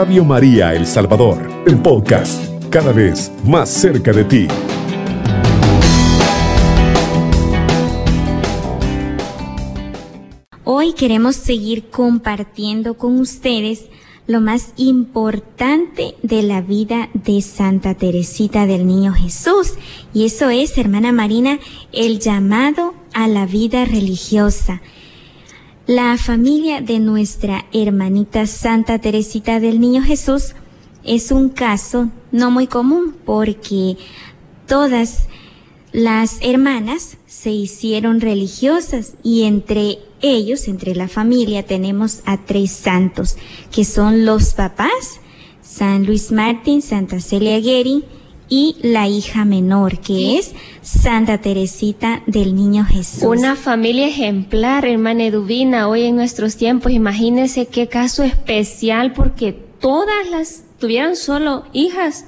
Radio María El Salvador, el podcast, cada vez más cerca de ti. Hoy queremos seguir compartiendo con ustedes lo más importante de la vida de Santa Teresita del Niño Jesús. Y eso es, hermana Marina, el llamado a la vida religiosa. La familia de nuestra hermanita Santa Teresita del Niño Jesús es un caso no muy común porque todas las hermanas se hicieron religiosas y entre ellos, entre la familia, tenemos a tres santos, que son los papás, San Luis Martín, Santa Celia Gueri y la hija menor, que es Santa Teresita del Niño Jesús. Una familia ejemplar, hermana Eduvina, hoy en nuestros tiempos. Imagínense qué caso especial, porque todas las tuvieron solo hijas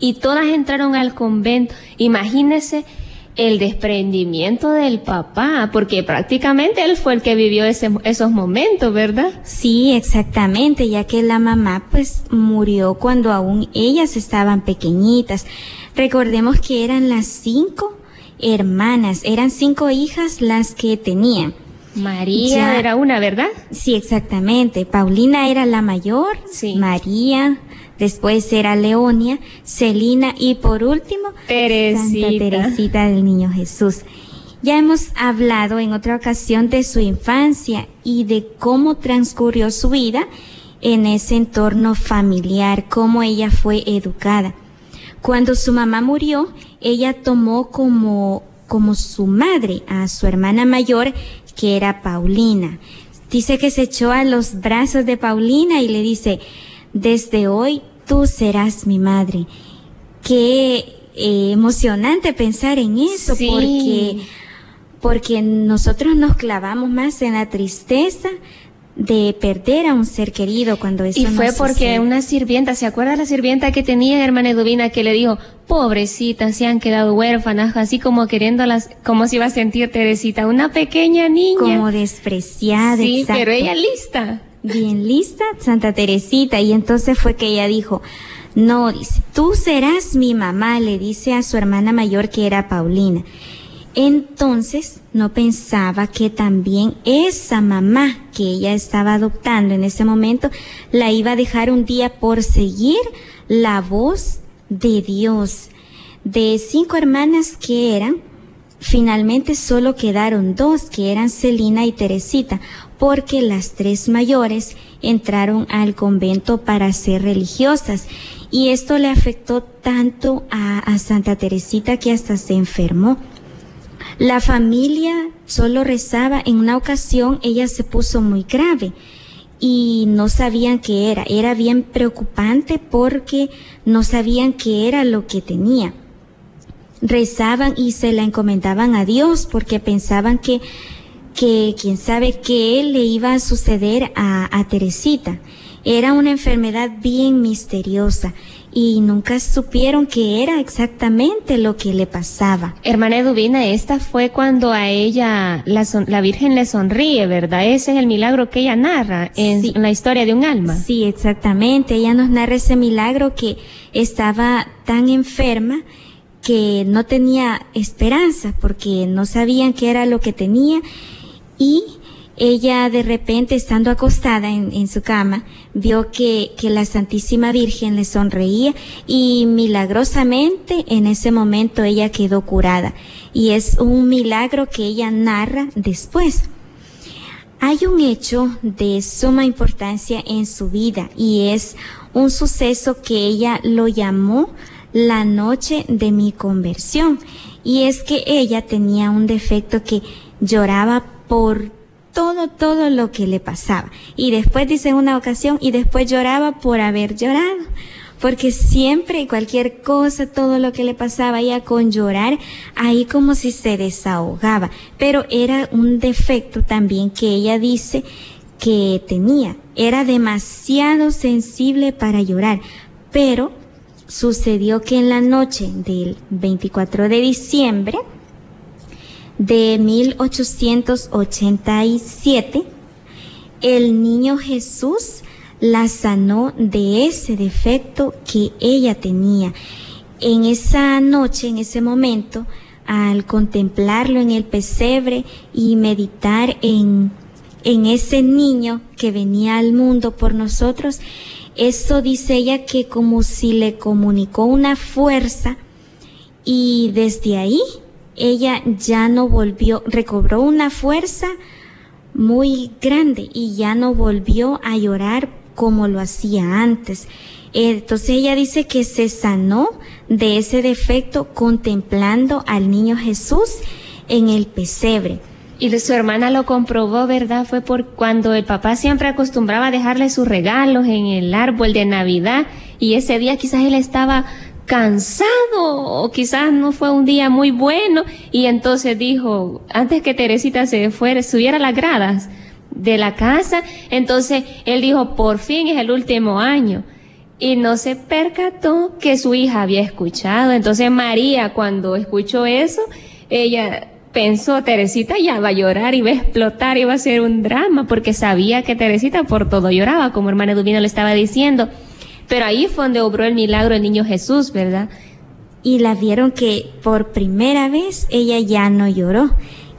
y todas entraron al convento. Imagínense el desprendimiento del papá, porque prácticamente él fue el que vivió ese, esos momentos, ¿verdad? Sí, exactamente, ya que la mamá pues murió cuando aún ellas estaban pequeñitas. Recordemos que eran las cinco hermanas, eran cinco hijas las que tenían. María era una, ¿verdad? Sí, exactamente. Paulina era la mayor, sí. María, después era Leonia, Celina y por último Teresita. Santa Teresita del Niño Jesús. Ya hemos hablado en otra ocasión de su infancia y de cómo transcurrió su vida en ese entorno familiar, cómo ella fue educada. Cuando su mamá murió, ella tomó como, como su madre a su hermana mayor, que era Paulina. Dice que se echó a los brazos de Paulina y le dice, desde hoy tú serás mi madre. Qué eh, emocionante pensar en eso, Sí. porque, porque nosotros nos clavamos más en la tristeza de perder a un ser querido cuando eso Y no fue porque una sirvienta, ¿se acuerda la sirvienta que tenía hermana Eduvina que le dijo, pobrecitas, se han quedado huérfanas, así como queriéndolas, como se iba a sentir Teresita, una pequeña niña. como despreciada. sí, exacto. pero ella lista. Bien lista, Santa Teresita, y entonces fue que ella dijo, no, dice, tú serás mi mamá, le dice a su hermana mayor que era Paulina. Entonces no pensaba que también esa mamá que ella estaba adoptando en ese momento la iba a dejar un día por seguir la voz de Dios. De cinco hermanas que eran, Finalmente solo quedaron dos, que eran Celina y Teresita, porque las tres mayores entraron al convento para ser religiosas. Y esto le afectó tanto a, a Santa Teresita que hasta se enfermó. La familia solo rezaba. En una ocasión ella se puso muy grave y no sabían qué era. Era bien preocupante porque no sabían qué era lo que tenía rezaban y se la encomendaban a Dios porque pensaban que, que quién sabe qué le iba a suceder a, a Teresita. Era una enfermedad bien misteriosa y nunca supieron qué era exactamente lo que le pasaba. Hermana Eduvina, esta fue cuando a ella la, son- la Virgen le sonríe, ¿verdad? Ese es el milagro que ella narra en, Sí. en la historia de un alma. Sí, exactamente. Ella nos narra ese milagro que estaba tan enferma que no tenía esperanza porque no sabían qué era lo que tenía y ella de repente estando acostada en, su cama vio que, que la Santísima Virgen le sonreía y milagrosamente en ese momento ella quedó curada y es un milagro que ella narra después. Hay un hecho de suma importancia en su vida y es un suceso que ella lo llamó la noche de mi conversión. Y es que ella tenía un defecto que lloraba por todo, todo lo que le pasaba. Y después dice una ocasión, y después lloraba por haber llorado. Porque siempre cualquier cosa, todo lo que le pasaba ella con llorar, ahí como si se desahogaba. Pero era un defecto también que ella dice que tenía. Era demasiado sensible para llorar. Pero sucedió que en la noche del 24 de diciembre de 1887, el niño Jesús la sanó de ese defecto que ella tenía. En esa noche, en ese momento, al contemplarlo en el pesebre y meditar en, en ese niño que venía al mundo por nosotros, eso dice ella que como si le comunicó una fuerza y desde ahí ella ya no volvió, recobró una fuerza muy grande y ya no volvió a llorar como lo hacía antes. Entonces ella dice que se sanó de ese defecto contemplando al niño Jesús en el pesebre. Y su hermana lo comprobó, ¿verdad? Fue por cuando el papá siempre acostumbraba a dejarle sus regalos en el árbol de Navidad y ese día quizás él estaba cansado o quizás no fue un día muy bueno y entonces dijo, antes que Teresita se fuera, subiera las gradas de la casa, entonces él dijo, por fin es el último año y no se percató que su hija había escuchado. Entonces María, cuando escuchó eso, ella pensó, Teresita ya va a llorar y va a explotar y va a ser un drama, porque sabía que Teresita por todo lloraba, como hermana Dubino le estaba diciendo. Pero ahí fue donde obró el milagro el niño Jesús, ¿verdad? Y la vieron que por primera vez ella ya no lloró.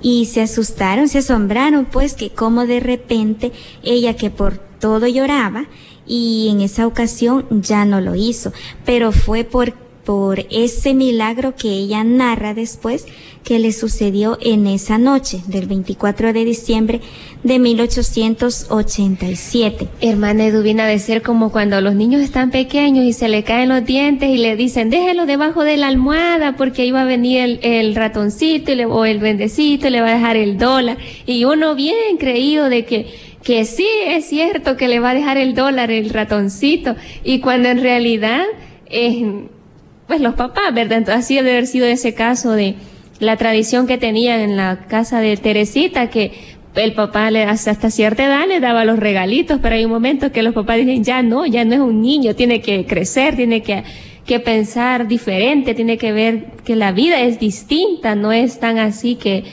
Y se asustaron, se asombraron, pues que como de repente ella que por todo lloraba, y en esa ocasión ya no lo hizo, pero fue por, por ese milagro que ella narra después que le sucedió en esa noche del 24 de diciembre de 1887. Hermana Eduvina, de ser como cuando los niños están pequeños y se le caen los dientes y le dicen, déjelo debajo de la almohada porque va a venir el, ratoncito o el bendecito y le va a dejar el dólar. Y uno bien creído de que que sí es cierto que le va a dejar el dólar el ratoncito y cuando en realidad pues los papás, ¿verdad? Entonces así debe haber sido ese caso de la tradición que tenían en la casa de Teresita que el papá le, hasta cierta edad le daba los regalitos, pero hay un momento que los papás dicen, ya no, ya no es un niño, tiene que crecer, tiene que, que pensar diferente, tiene que ver que la vida es distinta, no es tan así que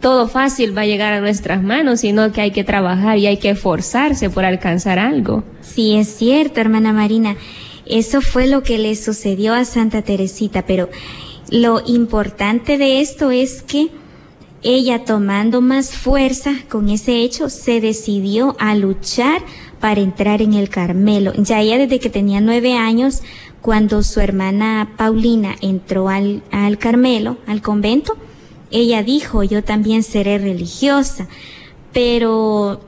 todo fácil va a llegar a nuestras manos, sino que hay que trabajar y hay que esforzarse por alcanzar algo. Sí, es cierto, hermana Marina. Eso fue lo que le sucedió a Santa Teresita, pero lo importante de esto es que ella tomando más fuerza con ese hecho se decidió a luchar para entrar en el Carmelo. Ya ella desde que tenía nueve años, cuando su hermana Paulina entró al, al Carmelo, al convento, ella dijo, yo también seré religiosa, pero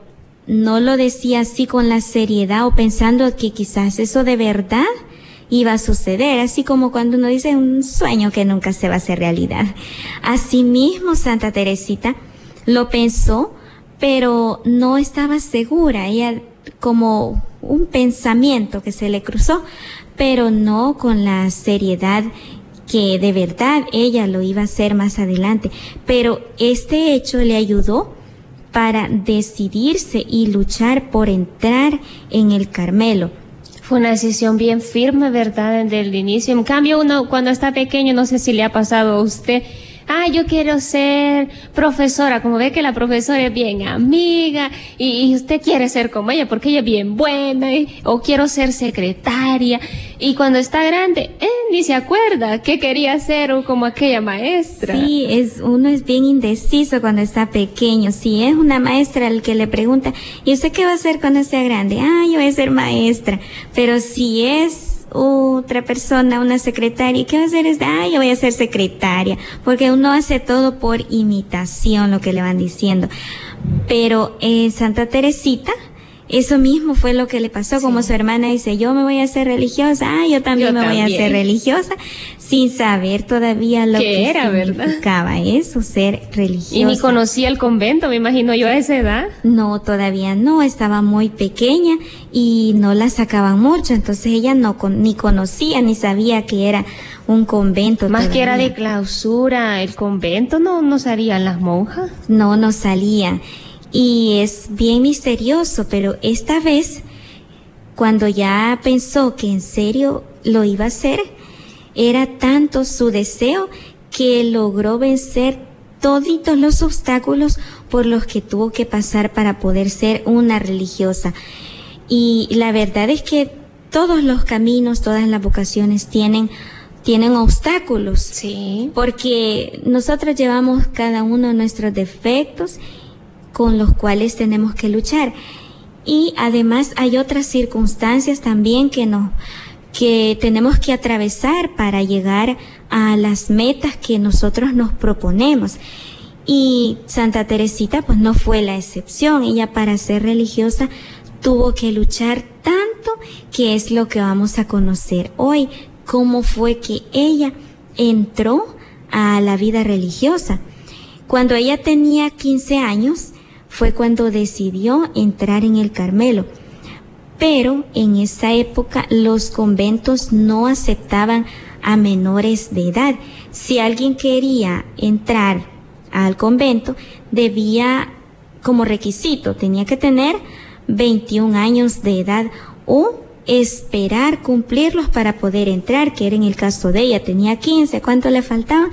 no lo decía así con la seriedad o pensando que quizás eso de verdad iba a suceder, así como cuando uno dice un sueño que nunca se va a hacer realidad. Asimismo, Santa Teresita lo pensó, pero no estaba segura, ella como un pensamiento que se le cruzó, pero no con la seriedad que de verdad ella lo iba a hacer más adelante, pero este hecho le ayudó para decidirse y luchar por entrar en el Carmelo. Fue una decisión bien firme, ¿verdad? Desde el inicio. En cambio, uno cuando está pequeño, no sé si le ha pasado a usted, ah, yo quiero ser profesora, como ve que la profesora es bien amiga y, usted quiere ser como ella porque ella es bien buena, o quiero ser secretaria y cuando está grande, eh, ni se acuerda qué quería ser como aquella maestra. Sí, es, uno es bien indeciso cuando está pequeño. Si es una maestra el que le pregunta, ¿y usted qué va a hacer cuando sea grande? Ah, yo voy a ser maestra. Pero si es otra persona, una secretaria, ¿qué va a hacer? Es, ah, yo voy a ser secretaria, porque uno hace todo por imitación, lo que le van diciendo. Pero eh, Santa Teresita, eso mismo fue lo que le pasó, como su hermana dice, yo me voy a hacer religiosa, ah, yo también me voy a hacer religiosa, sin saber todavía lo que era, significaba eso, ser religiosa. Y ni conocía el convento, me imagino yo a esa edad. No, todavía no, estaba muy pequeña y no la sacaban mucho, entonces ella no ni conocía ni sabía que era un convento. Más que era de clausura, el convento no, no salían las monjas. No, no salían y es bien misterioso, pero esta vez, cuando ya pensó que en serio lo iba a hacer, era tanto su deseo que logró vencer todos los obstáculos por los que tuvo que pasar para poder ser una religiosa. Y la verdad es que todos los caminos, todas las vocaciones tienen tienen obstáculos. Sí. Porque nosotros llevamos cada uno nuestros defectos con los cuales tenemos que luchar. Y además hay otras circunstancias también que nos, que tenemos que atravesar para llegar a las metas que nosotros nos proponemos. Y Santa Teresita pues no fue la excepción. Ella para ser religiosa tuvo que luchar tanto que es lo que vamos a conocer hoy cómo fue que ella entró a la vida religiosa. Cuando ella tenía 15 años fue cuando decidió entrar en el Carmelo. Pero en esa época los conventos no aceptaban a menores de edad. Si alguien quería entrar al convento, debía como requisito, tenía que tener 21 años de edad o esperar cumplirlos para poder entrar, que era en el caso de ella, tenía 15, ¿cuánto le faltaba?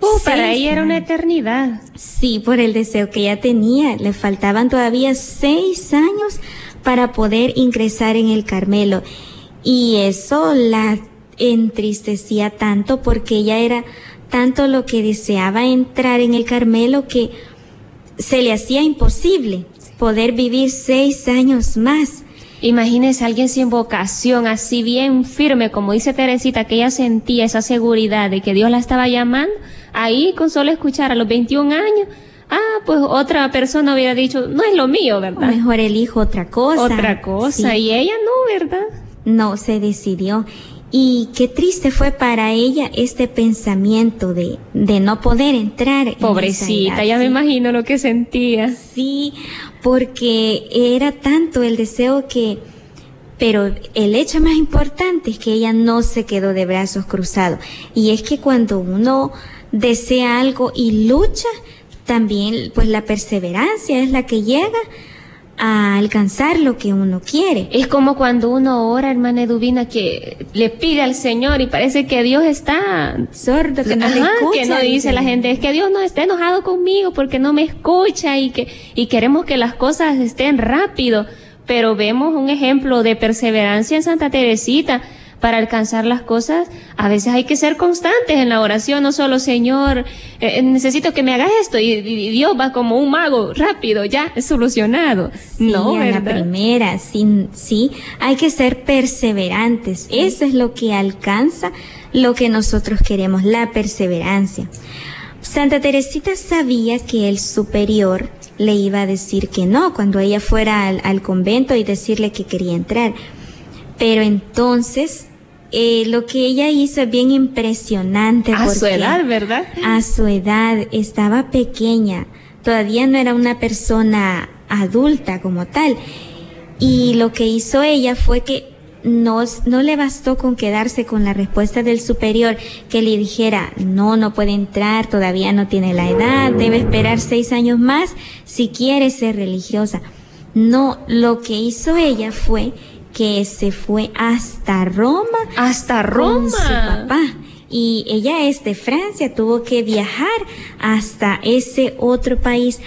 Uh, para ella era una eternidad. Sí, por el deseo que ella tenía, le faltaban todavía seis años para poder ingresar en el Carmelo. Y eso la entristecía tanto porque ella era tanto lo que deseaba entrar en el Carmelo que se le hacía imposible poder vivir seis años más. Imagínese alguien sin vocación, así bien firme, como dice Teresita, que ella sentía esa seguridad de que Dios la estaba llamando, ahí con solo escuchar a los 21 años, ah, pues otra persona hubiera dicho, no es lo mío, ¿verdad? mejor elijo otra cosa. Otra cosa, y ella no, ¿verdad? No, se decidió. Y qué triste fue para ella este pensamiento de, de no poder entrar. Pobrecita, ya me imagino lo que sentía. Sí, porque era tanto el deseo que, pero el hecho más importante es que ella no se quedó de brazos cruzados. Y es que cuando uno desea algo y lucha, también pues la perseverancia es la que llega a alcanzar lo que uno quiere. Es como cuando uno ora, hermana Eduvina, que le pide al Señor y parece que Dios está sordo, que no le escucha. Que no dice la gente, es que Dios no está enojado conmigo porque no me escucha y que, y queremos que las cosas estén rápido. Pero vemos un ejemplo de perseverancia en Santa Teresita para alcanzar las cosas, a veces hay que ser constantes en la oración, no solo Señor, eh, necesito que me hagas esto y, Dios va como un mago, rápido, ya, es solucionado. no, la primera, sí, sí, hay que ser perseverantes. Eso es lo que alcanza lo que nosotros queremos, la perseverancia. Santa Teresita sabía que el superior le iba a decir que no cuando ella fuera al convento y decirle que quería entrar. Pero entonces eh, lo que ella hizo es bien impresionante. A su edad, ¿verdad? A su edad, estaba pequeña, todavía no era una persona adulta como tal. Y lo que hizo ella fue que no, no le bastó con quedarse con la respuesta del superior que le dijera, no, no puede entrar, todavía no tiene la edad, debe esperar seis años más si quiere ser religiosa. No, lo que hizo ella fue que se fue hasta Roma. Hasta Roma. Con su papá. Y ella es de Francia, tuvo que viajar hasta ese otro país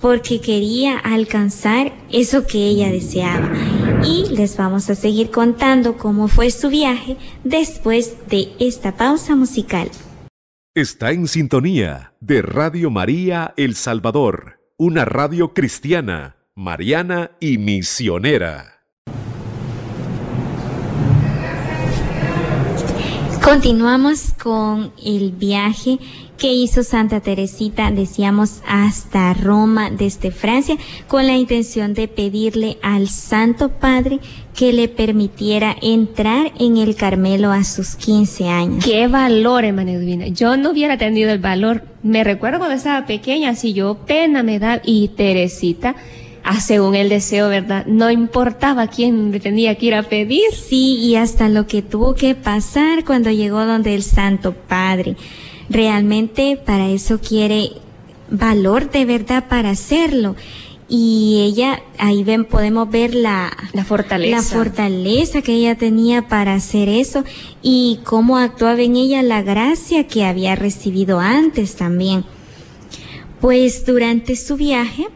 porque quería alcanzar eso que ella deseaba. Y les vamos a seguir contando cómo fue su viaje después de esta pausa musical. Está en sintonía de Radio María El Salvador, una radio cristiana, mariana y misionera. Continuamos con el viaje que hizo Santa Teresita, decíamos, hasta Roma desde Francia, con la intención de pedirle al Santo Padre que le permitiera entrar en el Carmelo a sus 15 años. Qué valor, hermana Edwina. Yo no hubiera tenido el valor. Me recuerdo cuando estaba pequeña, si yo pena me da, y Teresita, Ah, según el deseo, ¿verdad? No importaba quién le tenía que ir a pedir. Sí, y hasta lo que tuvo que pasar cuando llegó donde el Santo Padre. Realmente para eso quiere valor de verdad para hacerlo. Y ella, ahí ven, podemos ver la, la fortaleza. La fortaleza que ella tenía para hacer eso y cómo actuaba en ella la gracia que había recibido antes también. Pues durante su viaje,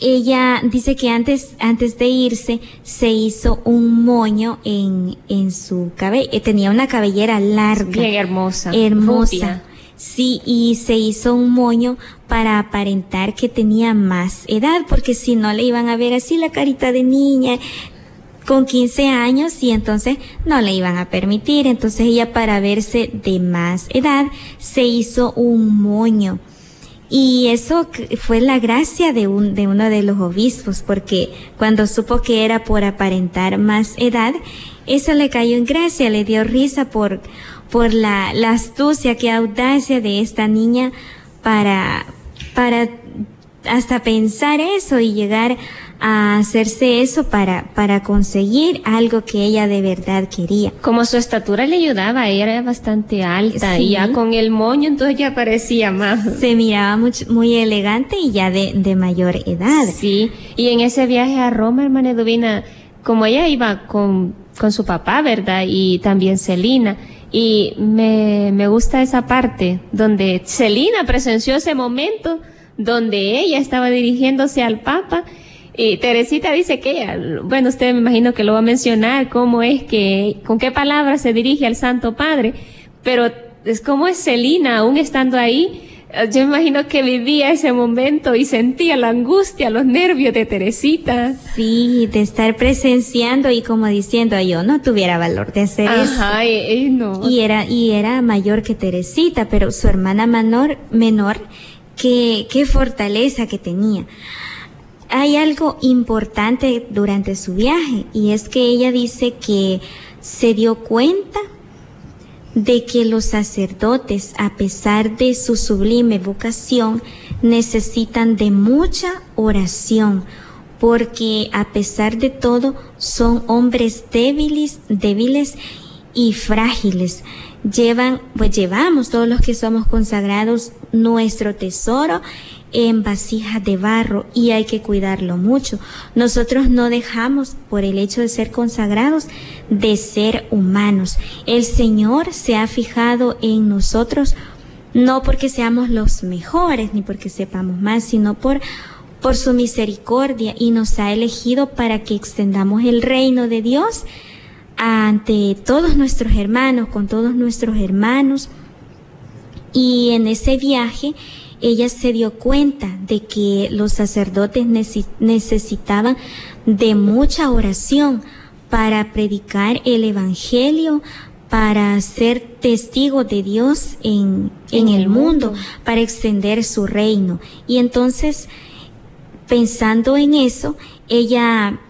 ella dice que antes, antes de irse se hizo un moño en, en su cabello, eh, tenía una cabellera larga. Bien hermosa. Hermosa. Sí, y se hizo un moño para aparentar que tenía más edad, porque si no le iban a ver así la carita de niña con 15 años y entonces no le iban a permitir. Entonces ella para verse de más edad se hizo un moño. Y eso fue la gracia de, un, de uno de los obispos, porque cuando supo que era por aparentar más edad, eso le cayó en gracia, le dio risa por, por la, la astucia, qué audacia de esta niña para, para hasta pensar eso y llegar a hacerse eso para, para conseguir algo que ella de verdad quería. Como su estatura le ayudaba, ella era bastante alta y ya con el moño entonces ya parecía más. Se miraba muy, muy elegante y ya de, de mayor edad. Sí, y en ese viaje a Roma, hermana Eduvina, como ella iba con, con su papá, ¿verdad? Y también Celina. Y me, me gusta esa parte donde Celina presenció ese momento donde ella estaba dirigiéndose al Papa y Teresita dice que ella, bueno, usted me imagino que lo va a mencionar, cómo es que, con qué palabras se dirige al Santo Padre, pero es como es Celina, aún estando ahí, yo me imagino que vivía ese momento y sentía la angustia, los nervios de Teresita. Sí, de estar presenciando y como diciendo, yo no tuviera valor de hacer Ajá, eso. Y, no. y era, y era mayor que Teresita, pero su hermana menor, menor, qué, fortaleza que tenía hay algo importante durante su viaje y es que ella dice que se dio cuenta de que los sacerdotes, a pesar de su sublime vocación, necesitan de mucha oración, porque a pesar de todo son hombres débiles, débiles y frágiles. Llevan, pues llevamos todos los que somos consagrados nuestro tesoro en vasijas de barro y hay que cuidarlo mucho. Nosotros no dejamos, por el hecho de ser consagrados, de ser humanos. El Señor se ha fijado en nosotros no porque seamos los mejores ni porque sepamos más, sino por por su misericordia y nos ha elegido para que extendamos el reino de Dios ante todos nuestros hermanos, con todos nuestros hermanos. Y en ese viaje ella se dio cuenta de que los sacerdotes necesitaban de mucha oración para predicar el Evangelio, para ser testigo de Dios en, en, el mundo, para extender su reino. Y entonces, pensando en eso, ella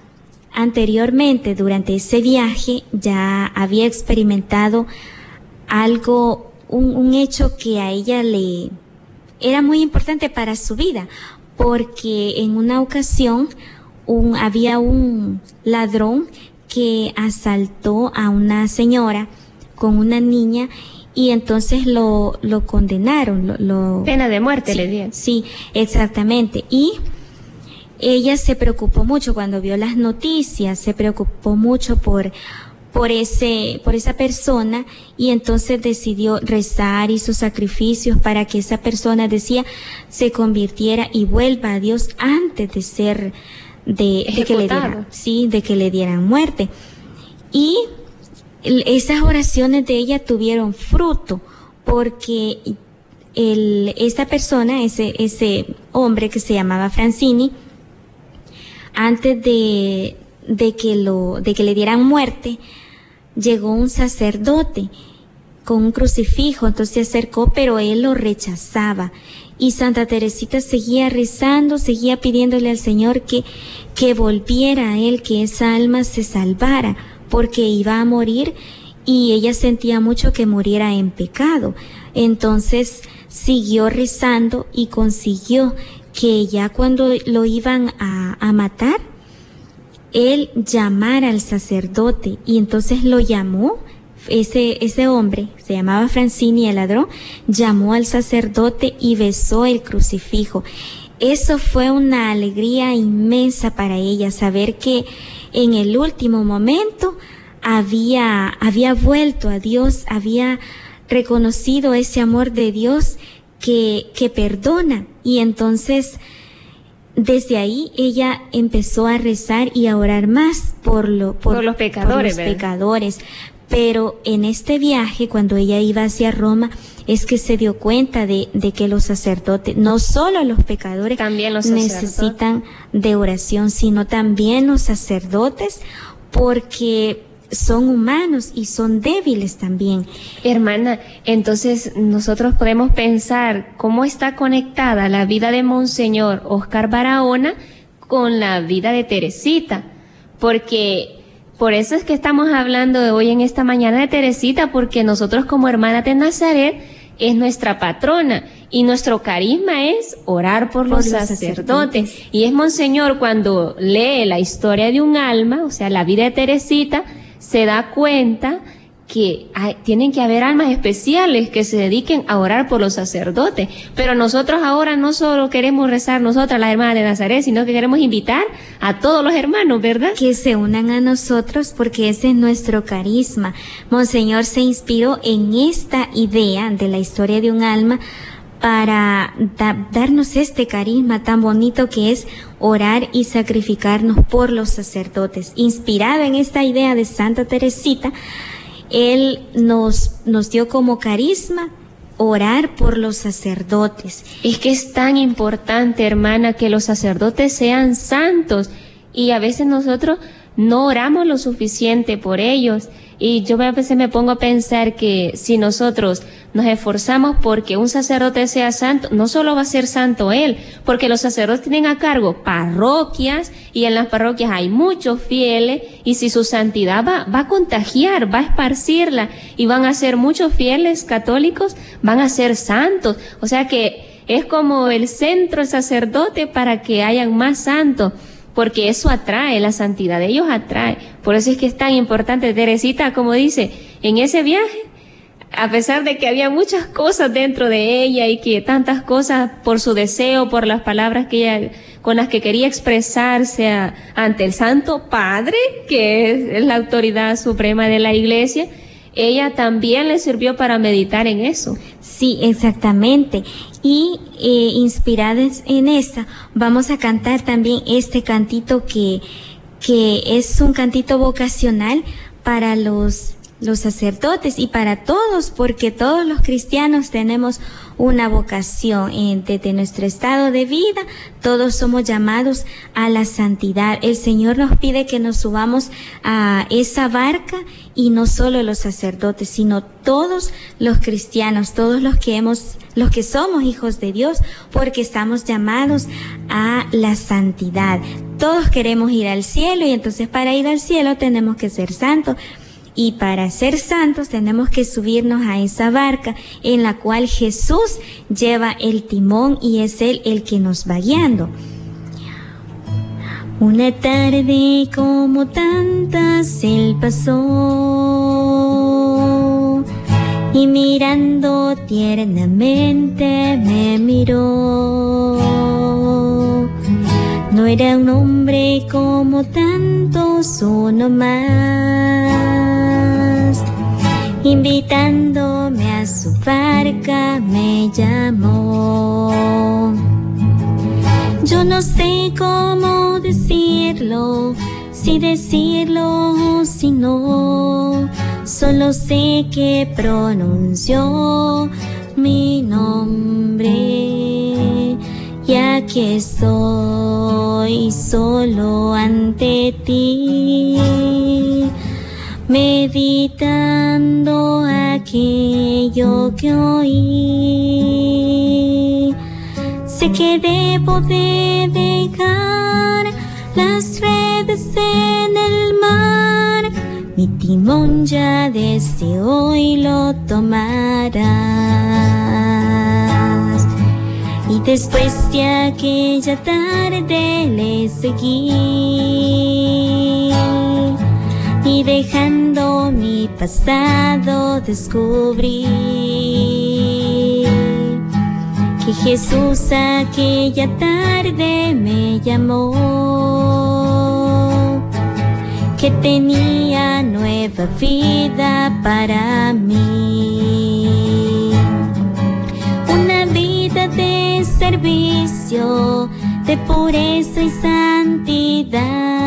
anteriormente, durante ese viaje, ya había experimentado algo, un, un hecho que a ella le, era muy importante para su vida, porque en una ocasión un, había un ladrón que asaltó a una señora con una niña y entonces lo, lo condenaron. Lo, Pena de muerte sí, le dieron. Sí, exactamente. Y ella se preocupó mucho cuando vio las noticias, se preocupó mucho por, por ese, por esa persona y entonces decidió rezar, hizo sacrificios para que esa persona decía se convirtiera y vuelva a Dios antes de ser, de, de que le dieran, sí, de que le dieran muerte. Y esas oraciones de ella tuvieron fruto porque el, esta persona, ese, ese hombre que se llamaba Francini, antes de, de que lo, de que le dieran muerte, llegó un sacerdote con un crucifijo, entonces se acercó, pero él lo rechazaba. Y Santa Teresita seguía rezando, seguía pidiéndole al Señor que, que volviera a él, que esa alma se salvara, porque iba a morir y ella sentía mucho que muriera en pecado. Entonces siguió rezando y consiguió que ya cuando lo iban a, a matar, él llamara al sacerdote y entonces lo llamó. Ese, ese hombre, se llamaba Francini el ladrón, llamó al sacerdote y besó el crucifijo. Eso fue una alegría inmensa para ella, saber que en el último momento había, había vuelto a Dios, había reconocido ese amor de Dios que, que perdona y entonces desde ahí ella empezó a rezar y a orar más por, lo, por, los pecadores. Por los pecadores. Pero en este viaje, cuando ella iba hacia Roma, es que se dio cuenta de, de que los sacerdotes, no solo los pecadores, también los necesitan de oración, sino también los sacerdotes, porque son humanos y son débiles también. Hermana, entonces nosotros podemos pensar cómo está conectada la vida de Monseñor Oscar Barahona con la vida de Teresita, porque por eso es que estamos hablando de hoy en esta mañana de Teresita, porque nosotros como hermana de Nazaret es nuestra patrona y nuestro carisma es orar por, los, sacerdotes. Y es Monseñor cuando lee la historia de un alma, o sea, la vida de Teresita, se da cuenta que tienen que haber almas especiales que se dediquen a orar por los sacerdotes. Pero nosotros ahora no solo queremos rezar nosotras, las hermanas de Nazaret, sino que queremos invitar a todos los hermanos, ¿verdad? Que se unan a nosotros porque ese es nuestro carisma. Monseñor se inspiró en esta idea de la historia de un alma para darnos este carisma tan bonito que es orar y sacrificarnos por los sacerdotes. Inspirado en esta idea de Santa Teresita, él nos, nos dio como carisma orar por los sacerdotes. Es que es tan importante, hermana, que los sacerdotes sean santos y a veces nosotros no oramos lo suficiente por ellos. Y yo a veces me pongo a pensar que si nosotros nos esforzamos porque un sacerdote sea santo, no solo va a ser santo él, porque los sacerdotes tienen a cargo parroquias y en las parroquias hay muchos fieles y si su santidad va, va a contagiar, va a esparcirla y van a ser muchos fieles católicos, van a ser santos. O sea que es como el centro el sacerdote para que hayan más santos porque eso atrae, la santidad ellos atrae. Por eso es que es tan importante. Teresita, como dice, en ese viaje, a pesar de que había muchas cosas dentro de ella y que tantas cosas por su deseo, por las palabras que ella, con las que quería expresarse ante el Santo Padre, que es la autoridad suprema de la iglesia, ella también le sirvió para meditar en eso. Sí, exactamente. Y eh, inspiradas en esta, vamos a cantar también este cantito que, que es un cantito vocacional para los los sacerdotes y para todos, porque todos los cristianos tenemos una vocación desde nuestro estado de vida, todos somos llamados a la santidad. El Señor nos pide que nos subamos a esa barca y no solo los sacerdotes, sino todos los cristianos, todos los que hemos, los que somos hijos de Dios, porque estamos llamados a la santidad. Todos queremos ir al cielo y entonces para ir al cielo tenemos que ser santos. Y para ser santos tenemos que subirnos a esa barca en la cual Jesús lleva el timón y es Él el que nos va guiando. Una tarde como tantas Él pasó y mirando tiernamente me miró. No era un hombre como tantos, uno más invitándome a su barca me llamó. Yo no sé cómo decirlo, si decirlo o si no, solo sé que pronunció mi nombre. Ya que estoy solo ante ti meditando aquello que oí. Sé que debo de dejar las redes en el mar, mi timón ya desde hoy lo tomarás. Después de aquella tarde le seguí. Y dejando mi pasado descubrí que Jesús aquella tarde me llamó, que tenía nueva vida para mí, de servicio de pureza y santidad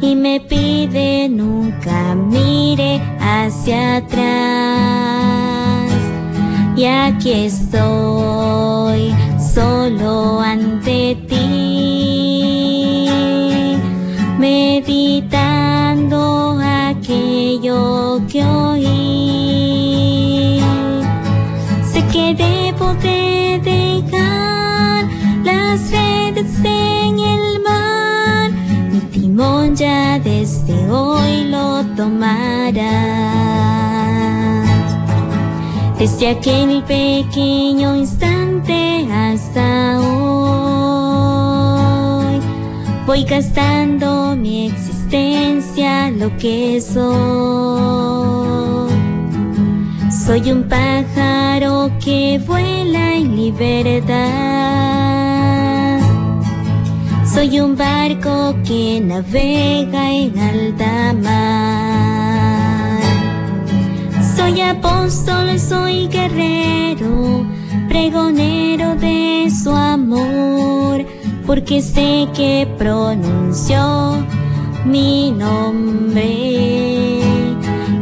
y me pide nunca mire hacia atrás. Y aquí estoy solo ante ti, meditando aquello que desde hoy lo tomará. Desde aquel pequeño instante hasta hoy, voy gastando mi existencia, lo que soy. Soy un pájaro que vuela en libertad. Soy un barco que navega en alta mar. Soy apóstol, soy guerrero, pregonero de su amor, porque sé que pronunció mi nombre.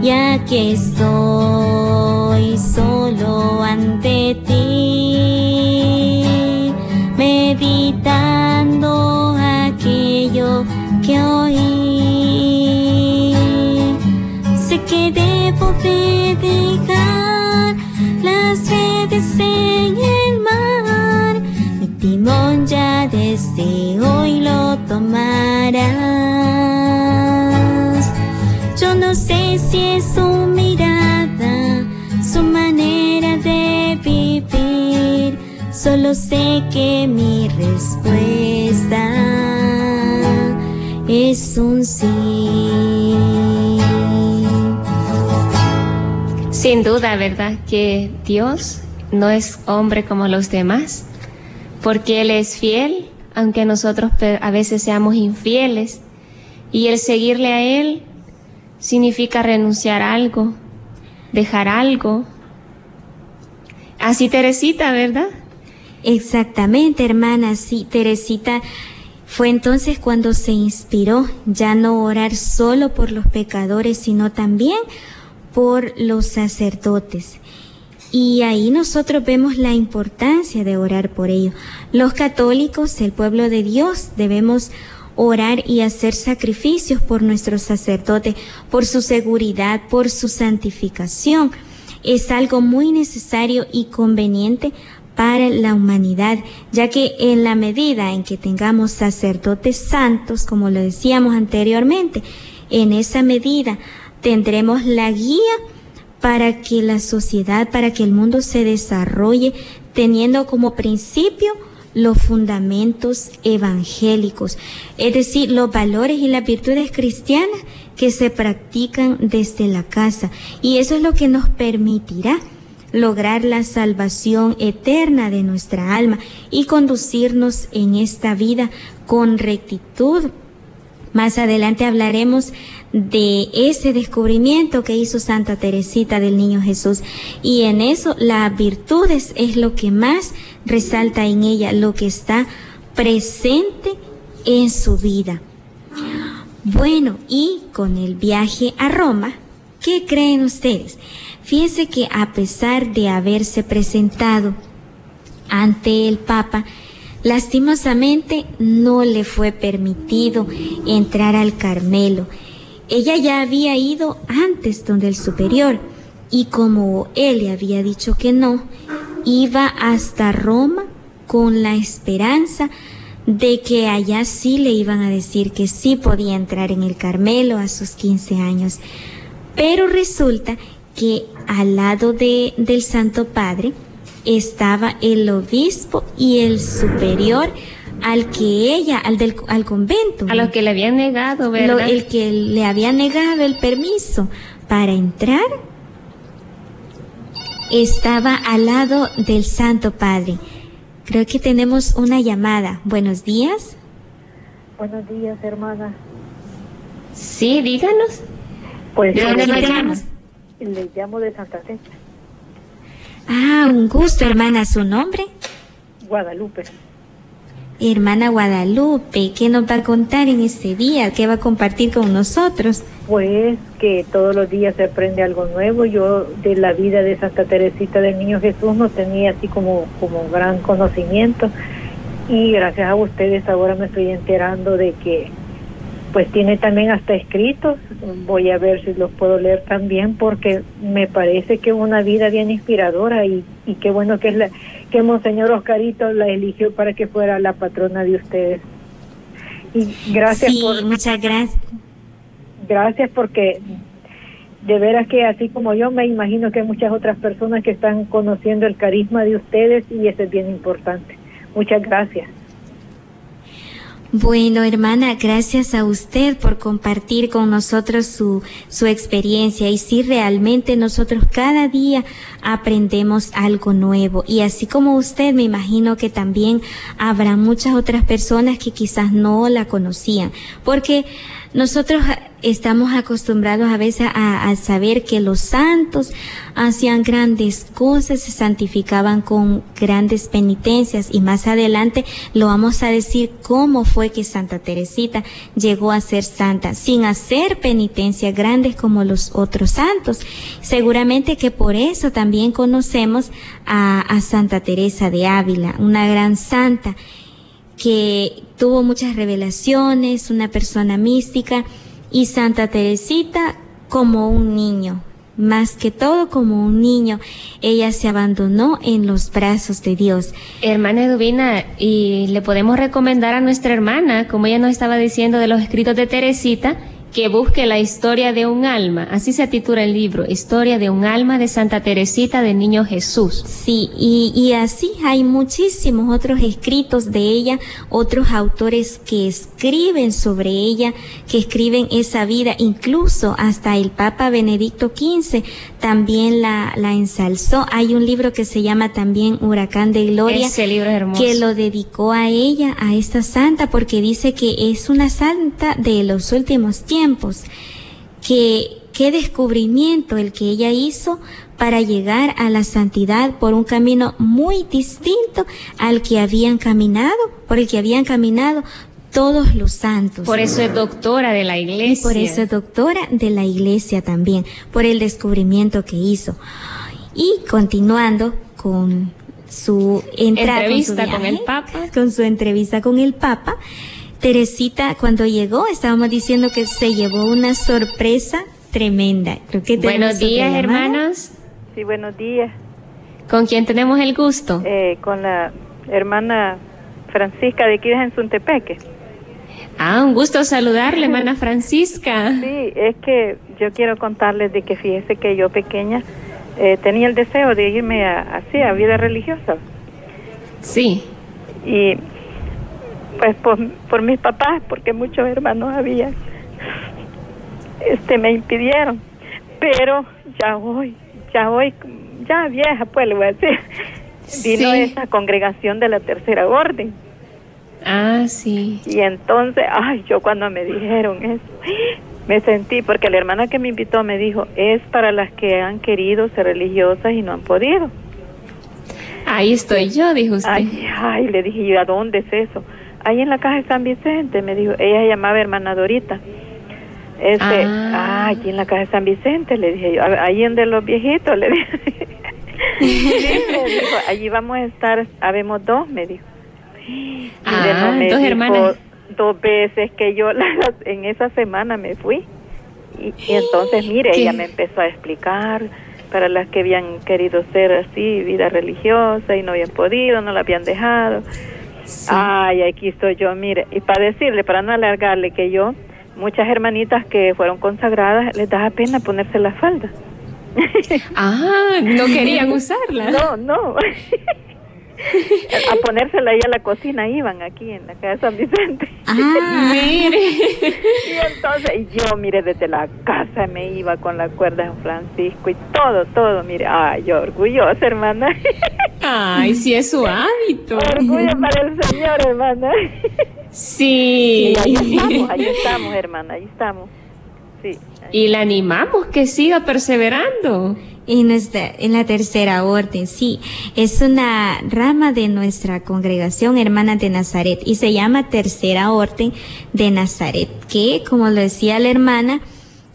Y aquí estoy solo ante ti, dejar las redes en el mar. Mi timón ya desde hoy lo tomarás. Yo no sé si es su mirada, su manera de vivir. Solo sé que mi respuesta es un sí. Sin duda, ¿verdad? Que Dios no es hombre como los demás, porque Él es fiel, aunque nosotros a veces seamos infieles, y el seguirle a Él significa renunciar a algo, dejar algo. Así Teresita, ¿verdad? Exactamente, hermana, sí, Teresita fue entonces cuando se inspiró ya no orar solo por los pecadores, sino también por los sacerdotes. Y ahí nosotros vemos la importancia de orar por ellos. Los católicos, el pueblo de Dios, debemos orar y hacer sacrificios por nuestros sacerdotes, por su seguridad, por su santificación. Es algo muy necesario y conveniente para la humanidad, ya que en la medida en que tengamos sacerdotes santos, como lo decíamos anteriormente, en esa medida tendremos la guía para que la sociedad, para que el mundo se desarrolle teniendo como principio los fundamentos evangélicos, es decir, los valores y las virtudes cristianas que se practican desde la casa. Y eso es lo que nos permitirá lograr la salvación eterna de nuestra alma y conducirnos en esta vida con rectitud. Más adelante hablaremos de ese descubrimiento que hizo Santa Teresita del Niño Jesús. Y en eso las virtudes es lo que más resalta en ella, lo que está presente en su vida. Bueno, y con el viaje a Roma, ¿qué creen ustedes? Fíjense que a pesar de haberse presentado ante el Papa, lastimosamente no le fue permitido entrar al Carmelo. Ella ya había ido antes donde el superior y como él le había dicho que no, iba hasta Roma con la esperanza de que allá sí le iban a decir que sí podía entrar en el Carmelo a sus 15 años. Pero resulta que al lado de, del Santo Padre estaba el obispo y el superior al que ella, al del al convento. A lo que le habían negado, ¿verdad? el que le había negado el permiso para entrar estaba al lado del Santo Padre. Creo que tenemos una llamada. Buenos días. Buenos días, hermana. Sí, díganos. Pues, ¿De dónde nos llamas? Le llamo de Santa Fe. Ah, un gusto, hermana. ¿Su nombre? Guadalupe. Hermana Guadalupe, ¿qué nos va a contar en este día? ¿Qué va a compartir con nosotros? Pues que todos los días se aprende algo nuevo. Yo de la vida de Santa Teresita del Niño Jesús no tenía así como, como gran conocimiento y gracias a ustedes ahora me estoy enterando de que pues tiene también hasta escritos. Voy a ver si los puedo leer también porque me parece que es una vida bien inspiradora y, y qué bueno que es la que Monseñor Oscarito la eligió para que fuera la patrona de ustedes. Y gracias Sí, por muchas gracias. gracias porque de veras que así como yo me imagino que hay muchas otras personas que están conociendo el carisma de ustedes y eso es bien importante. Muchas gracias. Bueno, hermana, gracias a usted por compartir con nosotros su, su experiencia. Y sí, realmente nosotros cada día aprendemos algo nuevo. Y así como usted, me imagino que también habrá muchas otras personas que quizás no la conocían. Porque nosotros estamos acostumbrados a veces a, a, saber que los santos hacían grandes cosas, se santificaban con grandes penitencias y más adelante lo vamos a decir cómo fue que Santa Teresita llegó a ser santa sin hacer penitencias grandes como los otros santos. Seguramente que por eso también conocemos a, a Santa Teresa de Ávila, una gran santa que tuvo muchas revelaciones, una persona mística y Santa Teresita como un niño, más que todo como un niño, ella se abandonó en los brazos de Dios. Hermana Eduvina, y le podemos recomendar a nuestra hermana, como ella nos estaba diciendo de los escritos de Teresita, que busque la historia de un alma. Así se titula el libro, Historia de un alma de Santa Teresita del Niño Jesús. Sí, y, y así hay muchísimos otros escritos de ella, otros autores que escriben sobre ella, que escriben esa vida, incluso hasta el Papa Benedicto XV también la, la ensalzó. Hay un libro que se llama también Huracán de Gloria, Ese libro es hermoso. que lo dedicó a ella, a esta santa, porque dice que es una santa de los últimos tiempos que qué descubrimiento el que ella hizo para llegar a la santidad por un camino muy distinto al que habían caminado, por el que habían caminado todos los santos. Por eso es doctora de la iglesia. Por eso es doctora de la iglesia también, por el descubrimiento que hizo. Y continuando con su entrada, entrevista con, su con viaje, el Papa. con su entrevista con el Papa, Teresita, cuando llegó, estábamos diciendo que se llevó una sorpresa tremenda. Creo que Buenos días, hermanos. Sí, buenos días. ¿Con quién tenemos el gusto? Eh, con la hermana Francisca de aquí de Suntepeque. Ah, un gusto saludarle, hermana Francisca. Sí, es que yo quiero contarles de que fíjese que yo pequeña eh, tenía el deseo de irme a, así a vida religiosa. Sí. Y pues por, por mis papás, porque muchos hermanos había, este me impidieron. Pero ya hoy, ya hoy, ya vieja, pues le voy a decir, vino Sí. esa congregación de la tercera orden. Ah, sí. Y entonces, ay, yo cuando me dijeron eso, me sentí, porque la hermana que me invitó me dijo, es para las que han querido ser religiosas y no han podido. Ahí estoy yo, dijo usted. Ay, ay, le dije yo, ¿a dónde es eso? Ahí en la caja de San Vicente, me dijo, ella se llamaba hermana Dorita. Este, Ah. ah, aquí en la caja de San Vicente, le dije yo, "Ah, ahí en de los viejitos, le dije. Me dijo, allí vamos a estar, habemos dos, me dijo. Ah, me dos dijo hermanas. Dos veces que yo la- en esa semana me fui. Y, y entonces, mire, ¿Qué? ella me empezó a explicar para las que habían querido ser así, vida religiosa y no habían podido, no la habían dejado. Sí. Ay, aquí estoy yo, mire. Y para decirle, para no alargarle, que yo, muchas hermanitas que fueron consagradas, les daba pena ponerse la falda. Ah, no querían usarla. No, no. a ponérsela ahí a la cocina iban aquí en la casa de San Vicente. Ah, Mire. Y entonces yo, mire, desde la casa me iba con la cuerda de San Francisco y todo, todo, mire, ay, yo orgullosa, hermana. Ay, sí es su hábito. Orgullo para el Señor, hermana. Sí. Y ahí estamos, ahí estamos, hermana, ahí estamos. Sí. ahí. Y la animamos que siga perseverando. En, nuestra, en la tercera orden, sí. Es una rama de nuestra congregación Hermanas de Nazaret y se llama Tercera Orden de Nazaret, que, como lo decía la hermana,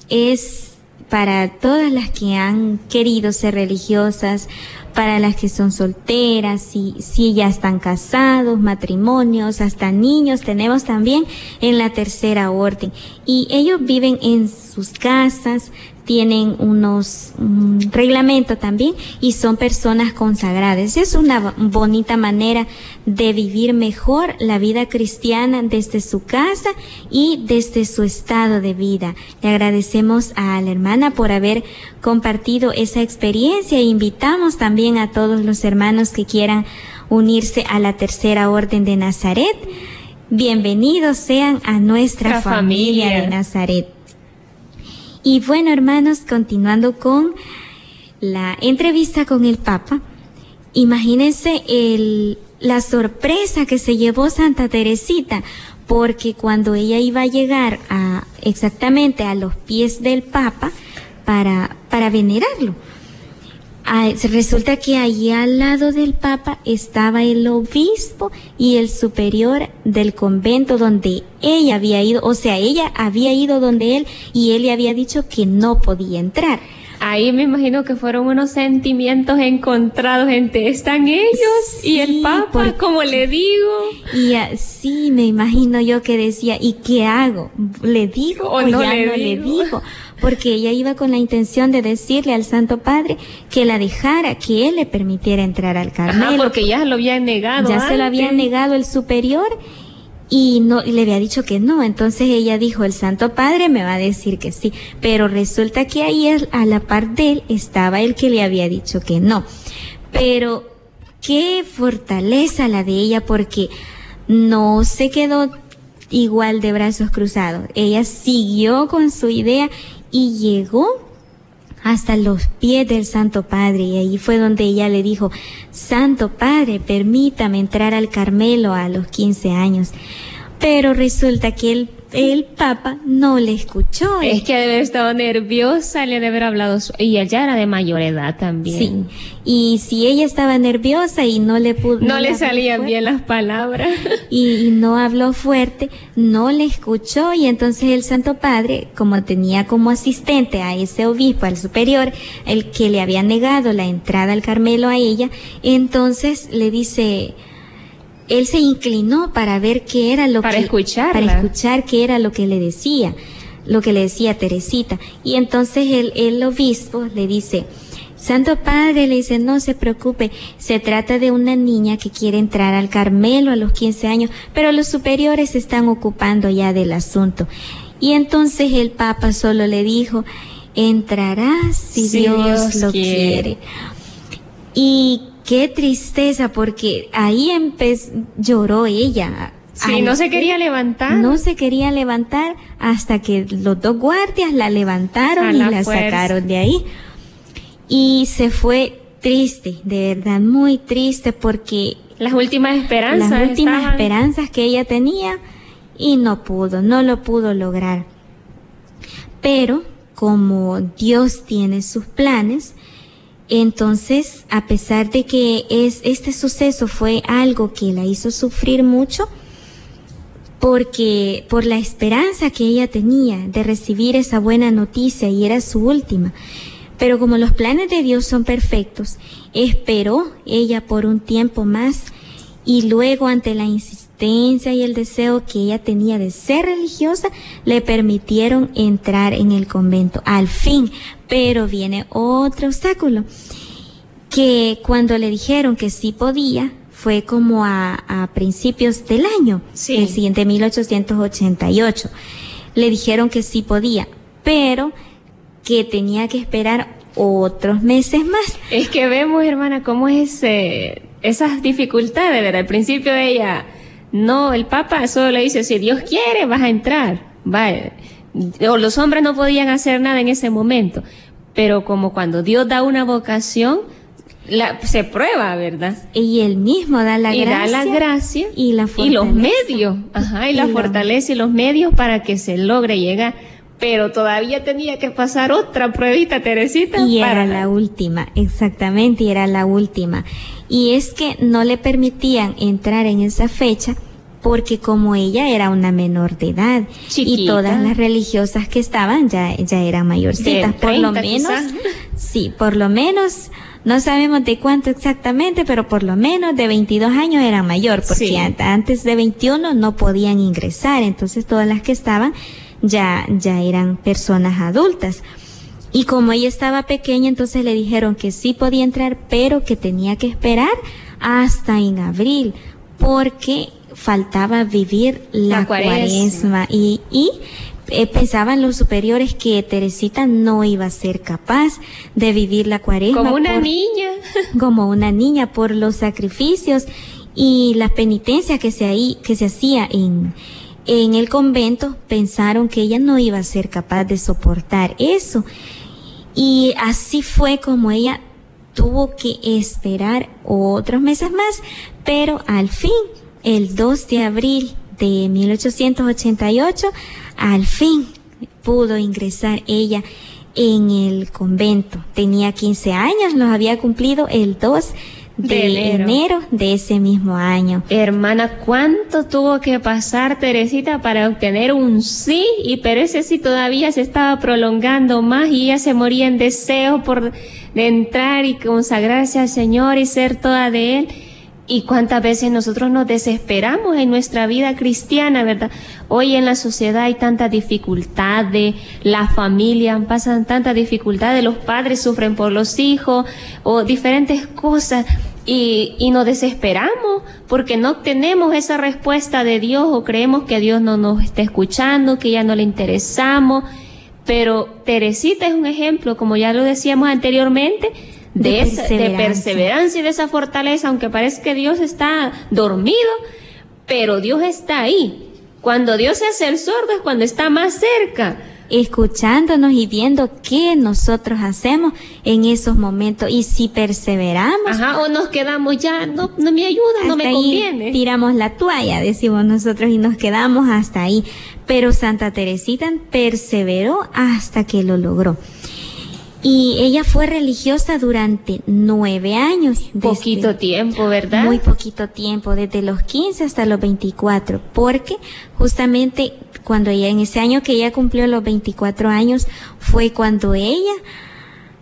es para todas las que han querido ser religiosas, para las que son solteras, si, si ya están casados, matrimonios, hasta niños tenemos también en la tercera orden. Y ellos viven en sus casas, tienen unos mm, reglamentos también y son personas consagradas. Es una bonita manera de vivir mejor la vida cristiana desde su casa y desde su estado de vida. Le agradecemos a la hermana por haber compartido esa experiencia e invitamos también a todos los hermanos que quieran unirse a la tercera orden de Nazaret. Bienvenidos sean a nuestra familia de Nazaret. Y bueno, hermanos, continuando con la entrevista con el Papa, imagínense el, la sorpresa que se llevó Santa Teresita, porque cuando ella iba a llegar a exactamente a los pies del Papa para, para venerarlo, resulta que allí al lado del Papa estaba el obispo y el superior del convento donde ella había ido, o sea, ella había ido donde él y él le había dicho que no podía entrar. Ahí me imagino que fueron unos sentimientos encontrados entre están ellos y el Papa, como le digo. Y así me imagino yo que decía, ¿y qué hago? ¿Le digo o, no, le, no le digo? porque ella iba con la intención de decirle al Santo Padre que la dejara, que él le permitiera entrar al Carmelo. porque ya lo había negado. Ya se lo había negado el superior y no y le había dicho que no. Entonces ella dijo, el Santo Padre me va a decir que sí. Pero resulta que ahí a la par de él estaba el que le había dicho que no. Pero qué fortaleza la de ella porque no se quedó igual de brazos cruzados. Ella siguió con su idea y llegó hasta los pies del Santo Padre y ahí fue donde ella le dijo, Santo Padre, permítame entrar al Carmelo a los 15 años. Pero resulta que él el Papa no le escuchó. Es que debe haber estado nerviosa, le debe haber hablado, y ella era de mayor edad también. Sí, y si ella estaba nerviosa y no le pudo... No, le salían bien las palabras. Y, no habló fuerte, no le escuchó y entonces el Santo Padre, como tenía como asistente a ese obispo, al superior, el que le había negado la entrada al Carmelo a ella, entonces le dice, él se inclinó para ver qué era lo para que escuchar para escuchar qué era lo que le decía lo que le decía Teresita y entonces el, el obispo le dice Santo Padre le dice, no se preocupe, se trata de una niña que quiere entrar al Carmelo a los 15 años, pero los superiores se están ocupando ya del asunto. Y entonces el Papa solo le dijo, entrará si, Dios, lo quiere. Y qué tristeza, porque ahí empezó, lloró ella. Sí, no se quería levantar. No se quería levantar hasta que los dos guardias la levantaron y la, sacaron de ahí. Y se fue triste, de verdad, muy triste porque... Las últimas esperanzas. Las últimas esperanzas que ella tenía y no pudo, no lo pudo lograr. Pero como Dios tiene sus planes, entonces, a pesar de que es, este suceso fue algo que la hizo sufrir mucho, porque por la esperanza que ella tenía de recibir esa buena noticia y era su última, pero como los planes de Dios son perfectos, esperó ella por un tiempo más y luego ante la insistencia y el deseo que ella tenía de ser religiosa, le permitieron entrar en el convento. Al fin, pero viene otro obstáculo, que cuando le dijeron que sí podía, fue como a, principios del año, el siguiente 1888. Le dijeron que sí podía, pero que tenía que esperar otros meses más. Es que vemos, hermana, cómo es eh, esas dificultades, ¿verdad? Al principio ella, no, el Papa solo le dice, si Dios quiere, vas a entrar. Va, o los hombres no podían hacer nada en ese momento, pero como cuando Dios da una vocación, la, se prueba, ¿verdad? Y él mismo da la gracia. Da la gracia y la Y los medios, ajá, y, la fortaleza y los medios para que se logre llegar. Pero todavía tenía que pasar otra pruebita, Teresita. Y era la última, exactamente, y era la última. Y es que no le permitían entrar en esa fecha porque como ella era una menor de edad y todas las religiosas que estaban ya, ya eran mayorcitas, por lo menos, sí, por lo menos, no sabemos de cuánto exactamente, pero por lo menos de 22 años eran mayor, porque antes de 21 no podían ingresar, entonces todas las que estaban ya, ya eran personas adultas. Y como ella estaba pequeña, entonces le dijeron que sí podía entrar, pero que tenía que esperar hasta en abril, porque faltaba vivir la, cuaresma. y, y eh, pensaban los superiores que Teresita no iba a ser capaz de vivir la cuaresma. Como una niña. Como una niña por los sacrificios y la penitencia que se, ahí, que se hacía en, en el convento, pensaron que ella no iba a ser capaz de soportar eso. Y así fue como ella tuvo que esperar otros meses más, pero al fin el 2 de abril de 1888, al fin pudo ingresar ella en el convento. Tenía 15 años, los había cumplido el 2 de, enero. de ese mismo año. Hermana, ¿cuánto tuvo que pasar Teresita para obtener un sí? Y pero ese sí todavía se estaba prolongando más y ella se moría en deseo por de entrar y consagrarse al Señor y ser toda de Él. Y cuántas veces nosotros nos desesperamos en nuestra vida cristiana, ¿verdad? Hoy en la sociedad hay tanta dificultad de la familia, pasan tanta dificultad los padres sufren por los hijos o diferentes cosas y, y nos desesperamos porque no tenemos esa respuesta de Dios o creemos que Dios no nos está escuchando, que ya no le interesamos. Pero Teresita es un ejemplo, como ya lo decíamos anteriormente, de, esa, perseverancia. de perseverancia y de esa fortaleza, aunque parece que Dios está dormido, pero Dios está ahí. Cuando Dios se hace el sordo es cuando está más cerca. Escuchándonos y viendo qué nosotros hacemos en esos momentos y si perseveramos. Ajá, o nos quedamos ya, no, no me ayuda, no me conviene. tiramos la toalla, decimos nosotros, y nos quedamos hasta ahí. Pero Santa Teresita perseveró hasta que lo logró. Y ella fue religiosa durante nueve años. Poquito tiempo, ¿verdad? Muy poquito tiempo, desde los 15 hasta los 24, porque justamente cuando ella, en ese año que ella cumplió los 24 años, fue cuando ella,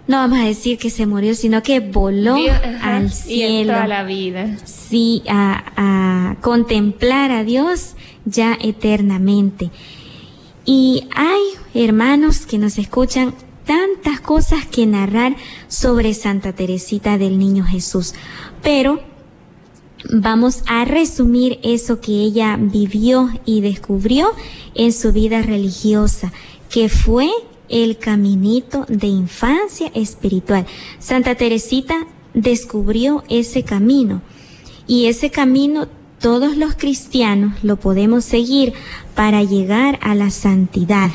no vamos a decir que se murió, sino que voló al cielo. a la vida. Sí, a, a contemplar a Dios ya eternamente. Y hay hermanos que nos escuchan tantas cosas que narrar sobre Santa Teresita del Niño Jesús, pero vamos a resumir eso que ella vivió y descubrió en su vida religiosa, que fue el caminito de infancia espiritual. Santa Teresita descubrió ese camino y ese camino todos los cristianos lo podemos seguir para llegar a la santidad.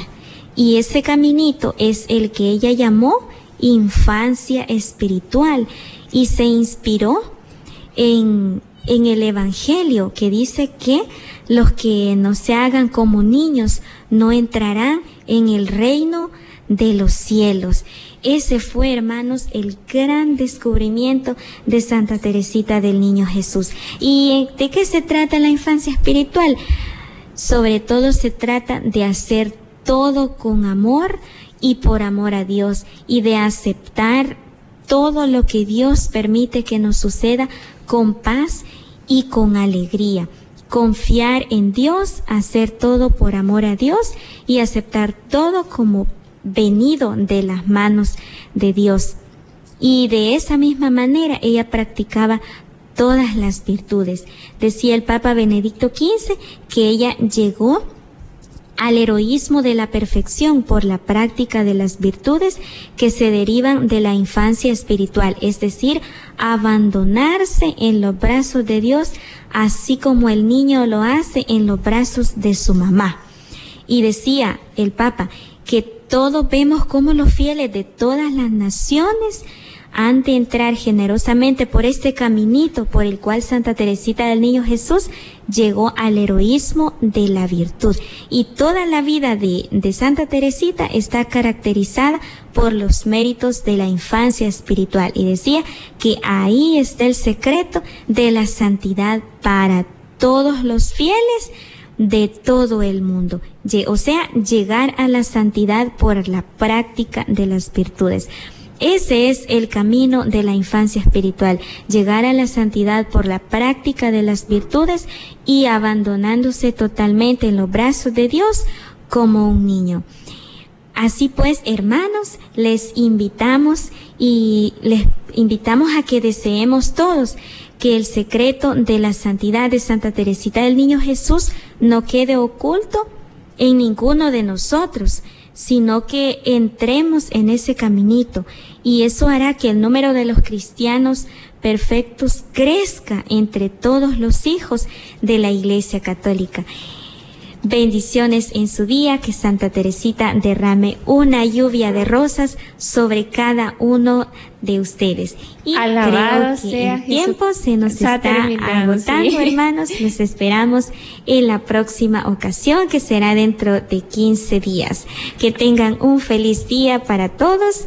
Y ese caminito es el que ella llamó infancia espiritual y se inspiró en, en el Evangelio que dice que los que no se hagan como niños no entrarán en el reino de los cielos. Ese fue, hermanos, el gran descubrimiento de Santa Teresita del Niño Jesús. ¿Y de qué se trata la infancia espiritual? Sobre todo se trata de hacer todo con amor y por amor a Dios y de aceptar todo lo que Dios permite que nos suceda con paz y con alegría. Confiar en Dios, hacer todo por amor a Dios y aceptar todo como venido de las manos de Dios. Y de esa misma manera ella practicaba todas las virtudes. Decía el Papa Benedicto XV que ella llegó al heroísmo de la perfección por la práctica de las virtudes que se derivan de la infancia espiritual, es decir, abandonarse en los brazos de Dios, así como el niño lo hace en los brazos de su mamá. Y decía el Papa que todos vemos como los fieles de todas las naciones han de entrar generosamente por este caminito por el cual Santa Teresita del Niño Jesús llegó al heroísmo de la virtud. Y toda la vida de, de Santa Teresita está caracterizada por los méritos de la infancia espiritual. Y decía que ahí está el secreto de la santidad para todos los fieles de todo el mundo. O sea, llegar a la santidad por la práctica de las virtudes. Ese es el camino de la infancia espiritual, llegar a la santidad por la práctica de las virtudes y abandonándose totalmente en los brazos de Dios como un niño. Así pues, hermanos, les invitamos y les invitamos a que deseemos todos que el secreto de la santidad de Santa Teresita del Niño Jesús no quede oculto en ninguno de nosotros, sino que entremos en ese caminito y eso hará que el número de los cristianos perfectos crezca entre todos los hijos de la Iglesia Católica. Bendiciones en su día, que Santa Teresita derrame una lluvia de rosas sobre cada uno de ustedes. Y creo que el tiempo se nos está, agotando, hermanos. Nos esperamos en la próxima ocasión, que será dentro de 15 días. Que tengan un feliz día para todos.